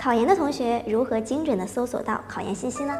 考研的同学如何精准的搜索到考研信息呢？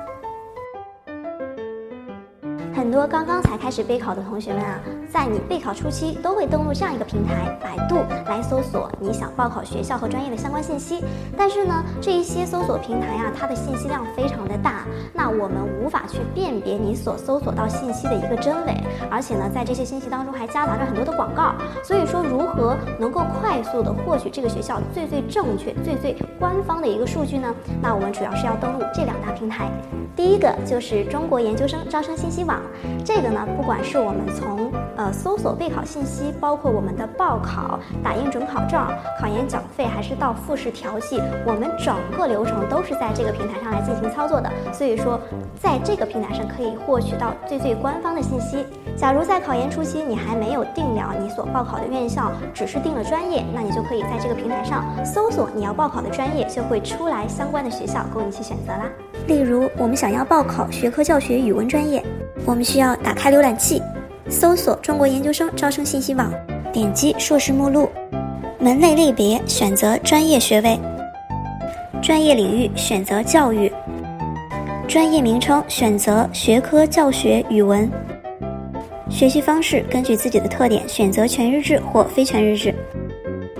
很多刚刚才开始备考的同学们啊，在你备考初期都会登录这样一个平台百度来搜索你想报考学校和专业的相关信息。但是呢，这一些搜索平台啊，它的信息量非常的大，那我们无法去辨别你所搜索到信息的一个真伪，而且呢，在这些信息当中还夹杂着很多的广告。所以说，如何能够快速的获取这个学校最最正确、最最官方的一个数据呢？那我们主要是要登录这两大平台。第一个就是中国研究生招生信息网，这个呢，不管是我们从呃搜索备考信息，包括我们的报考、打印准考证、考研缴费，还是到复试调剂，我们整个流程都是在这个平台上来进行操作的。所以说，在这个平台上可以获取到最最官方的信息。假如在考研初期你还没有定了你所报考的院校，只是定了专业，那你就可以在这个平台上搜索你要报考的专业，就会出来相关的学校供你去选择啦。例如，我们想要报考学科教学语文专业，我们需要打开浏览器，搜索中国研究生招生信息网，点击硕士目录，门类类别选择专业学位，专业领域选择教育，专业名称选择学科教学语文，学习方式根据自己的特点选择全日制或非全日制，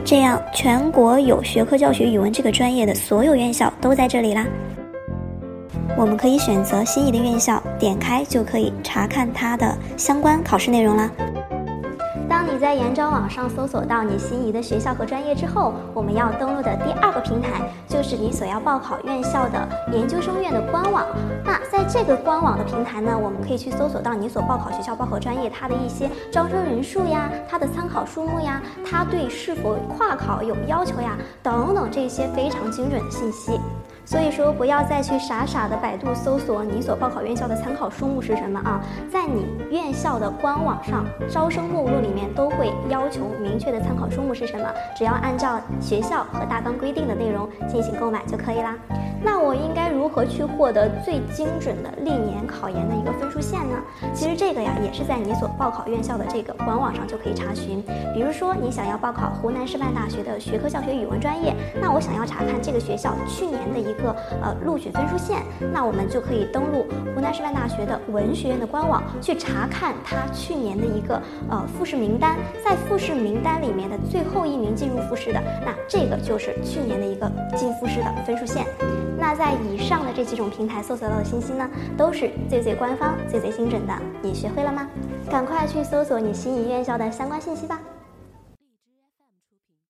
这样全国有学科教学语文这个专业的所有院校都在这里啦。我们可以选择心仪的院校，点开就可以查看它的相关考试内容啦。当你在研招网上搜索到你心仪的学校和专业之后，我们要登录的第二个平台就是你所要报考院校的研究生院的官网。那在这个官网的平台呢，我们可以去搜索到你所报考学校、报考专业它的一些招生人数呀、它的参考数目呀、它对是否跨考有要求呀等等这些非常精准的信息。所以说，不要再去傻傻的百度搜索你所报考院校的参考书目是什么啊，在你院校的官网上招生目录里面都会要求明确的参考书目是什么，只要按照学校和大纲规定的内容进行购买就可以啦。那我应该如何去获得最精准的历年考研的一个分数线呢？其实这个呀，也是在你所报考院校的这个官网上就可以查询。比如说，你想要报考湖南师范大学的学科教学语文专业，那我想要查看这个学校去年的一。个呃录取分数线，那我们就可以登录湖南师范大学的文学院的官网去查看他去年的一个呃复试名单，在复试名单里面的最后一名进入复试的，那这个就是去年的一个进复试的分数线。那在以上的这几种平台搜索到的信息呢，都是最最官方、最最精准的。你学会了吗？赶快去搜索你心仪院校的相关信息吧。